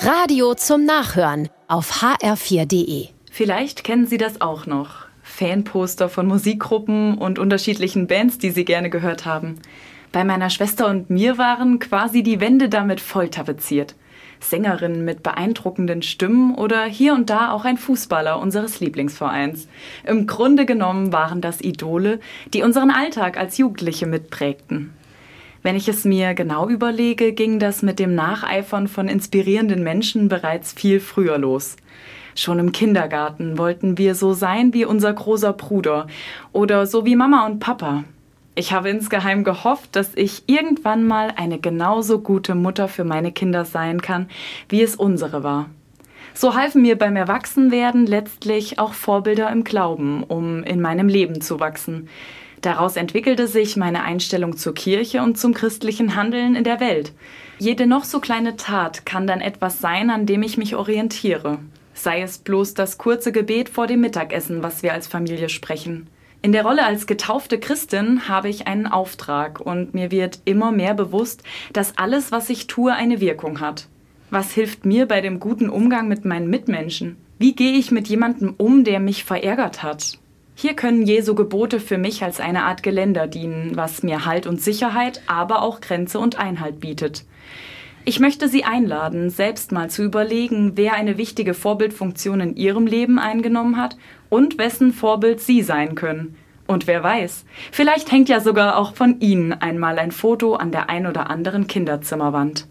Radio zum Nachhören auf hr4.de. Vielleicht kennen Sie das auch noch. Fanposter von Musikgruppen und unterschiedlichen Bands, die Sie gerne gehört haben. Bei meiner Schwester und mir waren quasi die Wände damit voll tapeziert. Sängerinnen mit beeindruckenden Stimmen oder hier und da auch ein Fußballer unseres Lieblingsvereins. Im Grunde genommen waren das Idole, die unseren Alltag als Jugendliche mitprägten. Wenn ich es mir genau überlege, ging das mit dem Nacheifern von inspirierenden Menschen bereits viel früher los. Schon im Kindergarten wollten wir so sein wie unser großer Bruder oder so wie Mama und Papa. Ich habe insgeheim gehofft, dass ich irgendwann mal eine genauso gute Mutter für meine Kinder sein kann, wie es unsere war. So halfen mir beim Erwachsenwerden letztlich auch Vorbilder im Glauben, um in meinem Leben zu wachsen. Daraus entwickelte sich meine Einstellung zur Kirche und zum christlichen Handeln in der Welt. Jede noch so kleine Tat kann dann etwas sein, an dem ich mich orientiere. Sei es bloß das kurze Gebet vor dem Mittagessen, was wir als Familie sprechen. In der Rolle als getaufte Christin habe ich einen Auftrag und mir wird immer mehr bewusst, dass alles, was ich tue, eine Wirkung hat. Was hilft mir bei dem guten Umgang mit meinen Mitmenschen? Wie gehe ich mit jemandem um, der mich verärgert hat? Hier können Jesu Gebote für mich als eine Art Geländer dienen, was mir Halt und Sicherheit, aber auch Grenze und Einhalt bietet. Ich möchte Sie einladen, selbst mal zu überlegen, wer eine wichtige Vorbildfunktion in Ihrem Leben eingenommen hat und wessen Vorbild Sie sein können. Und wer weiß, vielleicht hängt ja sogar auch von Ihnen einmal ein Foto an der ein oder anderen Kinderzimmerwand.